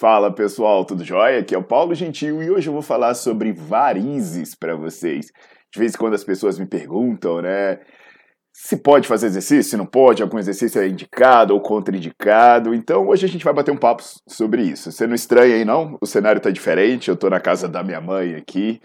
Fala pessoal, tudo jóia? Aqui é o Paulo Gentil e hoje eu vou falar sobre varizes para vocês. De vez em quando as pessoas me perguntam, né? Se pode fazer exercício, se não pode, algum exercício é indicado ou contraindicado. Então hoje a gente vai bater um papo sobre isso. Você não estranha aí não? O cenário tá diferente, eu tô na casa da minha mãe aqui,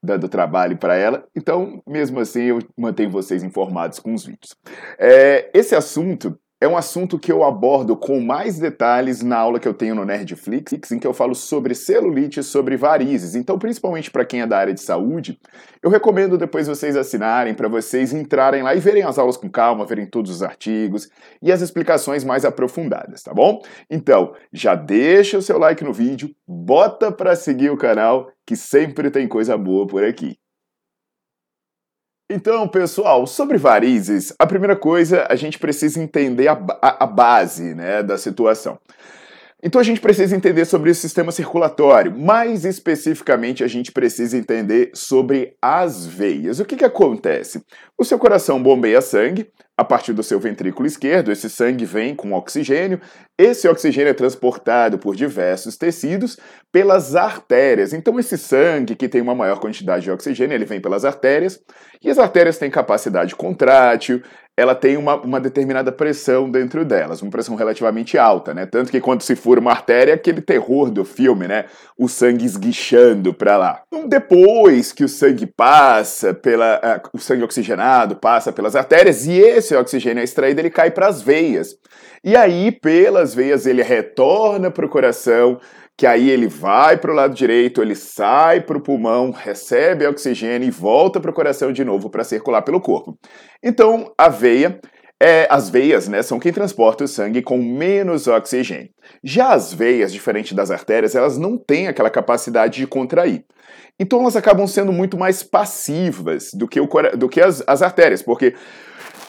dando trabalho para ela. Então, mesmo assim, eu mantenho vocês informados com os vídeos. É, esse assunto é um assunto que eu abordo com mais detalhes na aula que eu tenho no Nerdflix, em que eu falo sobre celulite e sobre varizes. Então, principalmente para quem é da área de saúde, eu recomendo depois vocês assinarem para vocês entrarem lá e verem as aulas com calma, verem todos os artigos e as explicações mais aprofundadas, tá bom? Então, já deixa o seu like no vídeo, bota para seguir o canal, que sempre tem coisa boa por aqui. Então, pessoal, sobre varizes, a primeira coisa, a gente precisa entender a, a, a base né, da situação. Então a gente precisa entender sobre o sistema circulatório, mais especificamente a gente precisa entender sobre as veias. O que, que acontece? O seu coração bombeia sangue a partir do seu ventrículo esquerdo, esse sangue vem com oxigênio, esse oxigênio é transportado por diversos tecidos pelas artérias. Então esse sangue que tem uma maior quantidade de oxigênio, ele vem pelas artérias, e as artérias têm capacidade contrátil, ela tem uma, uma determinada pressão dentro delas, uma pressão relativamente alta, né? Tanto que quando se fura uma artéria, é aquele terror do filme, né? O sangue esguichando para lá. Depois que o sangue passa pela. Uh, o sangue oxigenado passa pelas artérias e esse oxigênio é extraído, ele cai para as veias. E aí, pelas veias, ele retorna para o coração, que aí ele vai para o lado direito, ele sai para o pulmão, recebe oxigênio e volta para o coração de novo para circular pelo corpo. Então, a veia, é, as veias né, são quem transporta o sangue com menos oxigênio. Já as veias, diferente das artérias, elas não têm aquela capacidade de contrair. Então elas acabam sendo muito mais passivas do que, o, do que as, as artérias, porque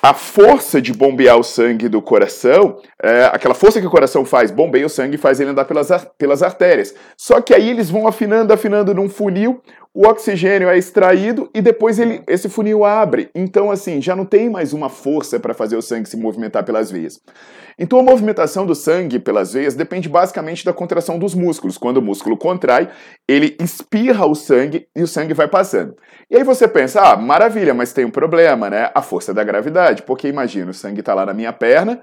a força de bombear o sangue do coração, é, aquela força que o coração faz, bombeia o sangue e faz ele andar pelas, pelas artérias. Só que aí eles vão afinando, afinando num funil, o oxigênio é extraído e depois ele, esse funil abre. Então, assim, já não tem mais uma força para fazer o sangue se movimentar pelas veias. Então, a movimentação do sangue pelas veias depende basicamente da contração dos músculos. Quando o músculo contrai, ele espirra o sangue e o sangue vai passando. E aí você pensa, ah, maravilha, mas tem um problema, né? A força da gravidade. Porque imagina, o sangue está lá na minha perna,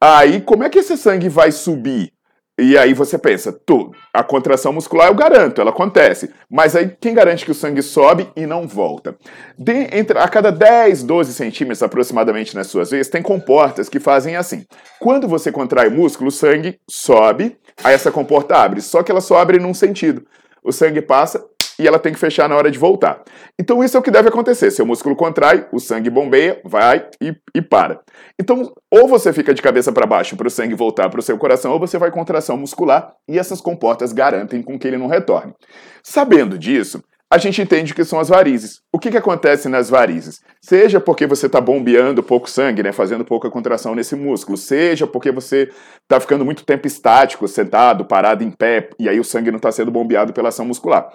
aí como é que esse sangue vai subir? E aí você pensa, tu, a contração muscular eu garanto, ela acontece. Mas aí quem garante que o sangue sobe e não volta? De, entre, a cada 10, 12 centímetros aproximadamente nas suas veias, tem comportas que fazem assim. Quando você contrai músculo, o sangue sobe, aí essa comporta abre. Só que ela só abre num sentido. O sangue passa, e ela tem que fechar na hora de voltar. Então isso é o que deve acontecer. Seu músculo contrai, o sangue bombeia, vai e, e para. Então, ou você fica de cabeça para baixo para o sangue voltar para o seu coração, ou você vai contração muscular e essas comportas garantem com que ele não retorne. Sabendo disso, a gente entende que são as varizes. O que, que acontece nas varizes? Seja porque você está bombeando pouco sangue, né, fazendo pouca contração nesse músculo, seja porque você está ficando muito tempo estático, sentado, parado em pé, e aí o sangue não está sendo bombeado pela ação muscular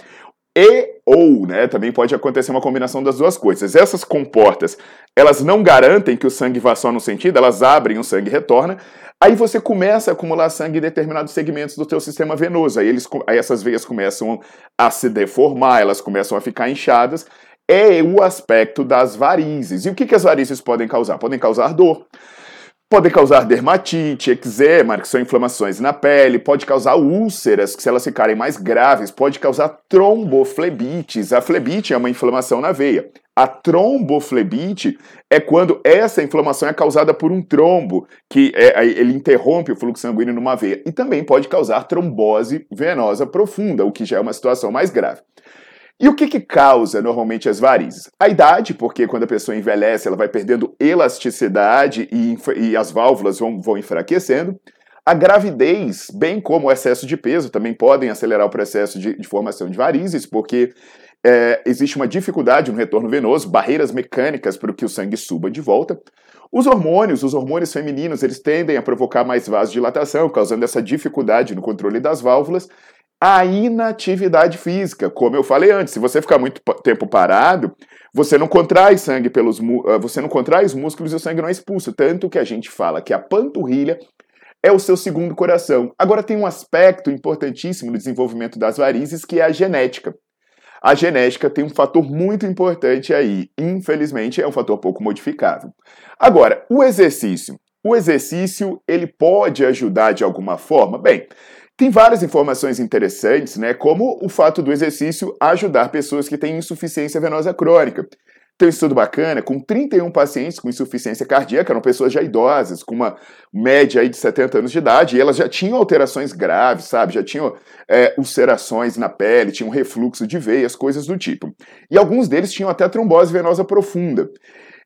e ou, né, também pode acontecer uma combinação das duas coisas. Essas comportas, elas não garantem que o sangue vá só no sentido, elas abrem, o sangue retorna. Aí você começa a acumular sangue em determinados segmentos do teu sistema venoso. Aí, eles, aí essas veias começam a se deformar, elas começam a ficar inchadas. É o aspecto das varizes. E o que, que as varizes podem causar? Podem causar dor Pode causar dermatite, eczema, que são inflamações na pele, pode causar úlceras, que se elas ficarem mais graves, pode causar tromboflebites. A flebite é uma inflamação na veia. A tromboflebite é quando essa inflamação é causada por um trombo, que é, ele interrompe o fluxo sanguíneo numa veia. E também pode causar trombose venosa profunda, o que já é uma situação mais grave. E o que, que causa normalmente as varizes? A idade, porque quando a pessoa envelhece, ela vai perdendo elasticidade e, e as válvulas vão, vão enfraquecendo. A gravidez, bem como o excesso de peso, também podem acelerar o processo de, de formação de varizes, porque é, existe uma dificuldade no retorno venoso, barreiras mecânicas para que o sangue suba de volta. Os hormônios, os hormônios femininos, eles tendem a provocar mais vasodilatação, causando essa dificuldade no controle das válvulas a inatividade física. Como eu falei antes, se você ficar muito tempo parado, você não contrai sangue pelos ah, você não contrai os músculos e o sangue não é expulso. Tanto que a gente fala que a panturrilha é o seu segundo coração. Agora tem um aspecto importantíssimo no desenvolvimento das varizes que é a genética. A genética tem um fator muito importante aí. Infelizmente, é um fator pouco modificável. Agora, o exercício. O exercício, ele pode ajudar de alguma forma? Bem, tem várias informações interessantes, né, como o fato do exercício ajudar pessoas que têm insuficiência venosa crônica. Tem um estudo bacana com 31 pacientes com insuficiência cardíaca, eram pessoas já idosas, com uma média aí de 70 anos de idade, e elas já tinham alterações graves, sabe? Já tinham é, ulcerações na pele, tinham refluxo de veias, coisas do tipo. E alguns deles tinham até trombose venosa profunda.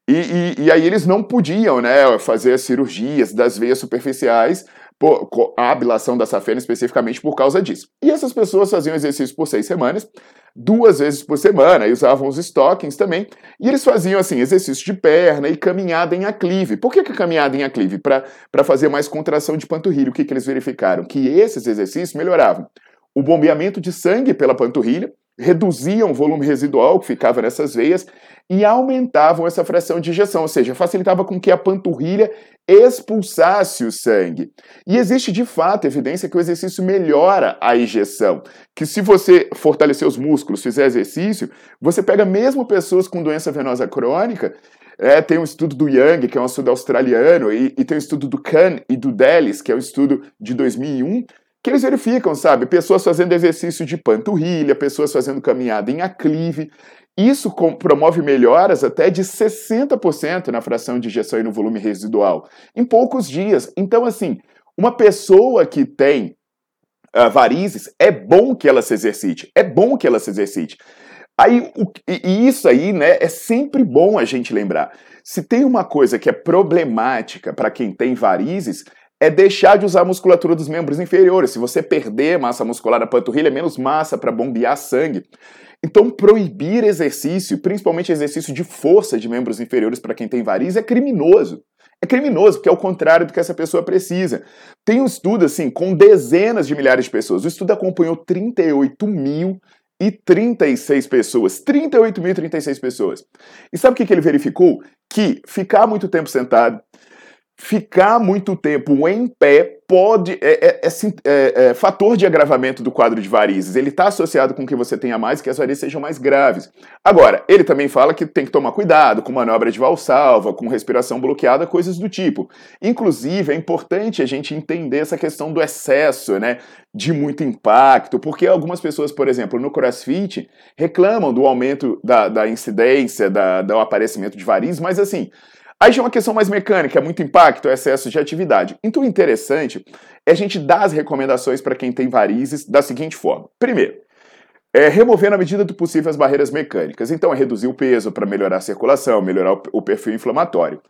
E, e, e aí eles não podiam né, fazer cirurgias das veias superficiais por, a ablação da safena especificamente por causa disso. E essas pessoas faziam exercício por seis semanas, duas vezes por semana, e usavam os stockings também, e eles faziam assim, exercício de perna e caminhada em aclive. Por que, que caminhada em aclive? Para fazer mais contração de panturrilha. O que, que eles verificaram? Que esses exercícios melhoravam o bombeamento de sangue pela panturrilha, reduziam o volume residual que ficava nessas veias e aumentavam essa fração de injeção, ou seja, facilitava com que a panturrilha expulsasse o sangue. E existe de fato evidência que o exercício melhora a injeção, que se você fortalecer os músculos, fizer exercício, você pega mesmo pessoas com doença venosa crônica, é, tem um estudo do Young, que é um estudo australiano, e, e tem um estudo do Kahn e do Delis, que é um estudo de 2001, que eles verificam, sabe? Pessoas fazendo exercício de panturrilha, pessoas fazendo caminhada em aclive. Isso promove melhoras até de 60% na fração de injeção e no volume residual em poucos dias. Então, assim, uma pessoa que tem uh, varizes, é bom que ela se exercite, é bom que ela se exercite. Aí, o, e isso aí, né, é sempre bom a gente lembrar. Se tem uma coisa que é problemática para quem tem varizes, é deixar de usar a musculatura dos membros inferiores. Se você perder massa muscular na panturrilha, é menos massa para bombear sangue. Então, proibir exercício, principalmente exercício de força de membros inferiores para quem tem variz, é criminoso. É criminoso, porque é o contrário do que essa pessoa precisa. Tem um estudo, assim, com dezenas de milhares de pessoas. O estudo acompanhou 38 mil e 36 pessoas. 38.036 pessoas. E sabe o que, que ele verificou? Que ficar muito tempo sentado, ficar muito tempo em pé pode é, é, é, é, fator de agravamento do quadro de varizes. Ele está associado com que você tenha mais, que as varizes sejam mais graves. Agora, ele também fala que tem que tomar cuidado com manobra de valsalva, com respiração bloqueada, coisas do tipo. Inclusive, é importante a gente entender essa questão do excesso, né, de muito impacto, porque algumas pessoas, por exemplo, no CrossFit, reclamam do aumento da, da incidência, da, do aparecimento de varizes, mas assim, Aí já é uma questão mais mecânica, é muito impacto, é excesso de atividade. Então o interessante é a gente dar as recomendações para quem tem varizes da seguinte forma. Primeiro, é remover na medida do possível as barreiras mecânicas. Então é reduzir o peso para melhorar a circulação, melhorar o perfil inflamatório.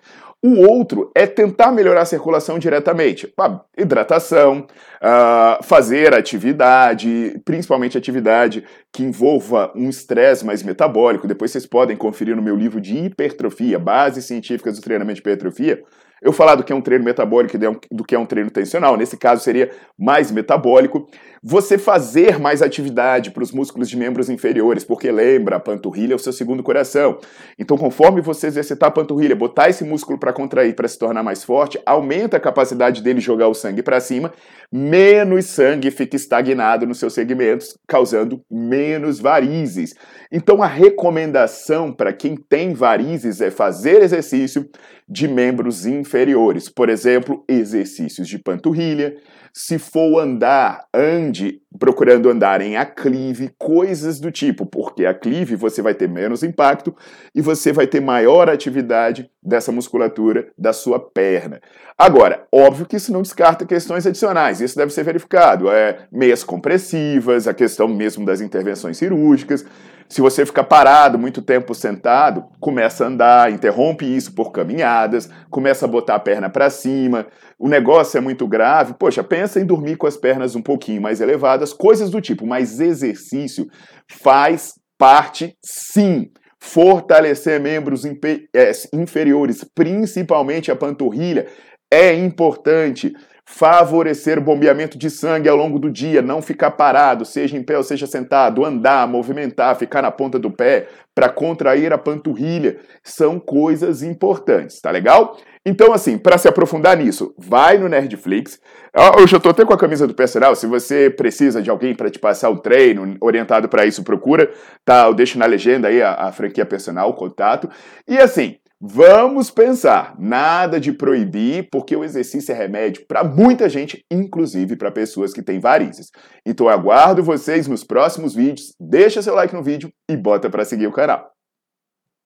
O outro é tentar melhorar a circulação diretamente. Hidratação, uh, fazer atividade, principalmente atividade que envolva um estresse mais metabólico. Depois vocês podem conferir no meu livro de hipertrofia, Bases Científicas do Treinamento de Hipertrofia, eu falar do que é um treino metabólico e do que é um treino tensional, nesse caso seria mais metabólico. Você fazer mais atividade para os músculos de membros inferiores, porque lembra, a panturrilha é o seu segundo coração. Então, conforme você exercitar a panturrilha, botar esse músculo para contrair, para se tornar mais forte, aumenta a capacidade dele jogar o sangue para cima, menos sangue fica estagnado nos seus segmentos, causando menos varizes. Então, a recomendação para quem tem varizes é fazer exercício de membros inferiores por exemplo, exercícios de panturrilha. Se for andar, ande procurando andar em aclive, coisas do tipo, porque aclive você vai ter menos impacto e você vai ter maior atividade dessa musculatura da sua perna. Agora, óbvio que isso não descarta questões adicionais, isso deve ser verificado. É, meias compressivas, a questão mesmo das intervenções cirúrgicas. Se você ficar parado muito tempo sentado, começa a andar, interrompe isso por caminhadas, começa a botar a perna para cima. O negócio é muito grave, poxa, pensa em dormir com as pernas um pouquinho mais elevadas, coisas do tipo, mas exercício faz parte sim fortalecer membros é, inferiores, principalmente a panturrilha, é importante favorecer o bombeamento de sangue ao longo do dia, não ficar parado, seja em pé ou seja sentado, andar, movimentar, ficar na ponta do pé para contrair a panturrilha, são coisas importantes, tá legal? Então, assim, para se aprofundar nisso, vai no Nerdflix. Eu já tô até com a camisa do personal. Se você precisa de alguém para te passar o treino orientado para isso, procura. Tá, eu deixo na legenda aí a, a franquia personal, o contato. E assim, Vamos pensar, nada de proibir, porque o exercício é remédio para muita gente, inclusive para pessoas que têm varizes. Então aguardo vocês nos próximos vídeos, deixa seu like no vídeo e bota para seguir o canal.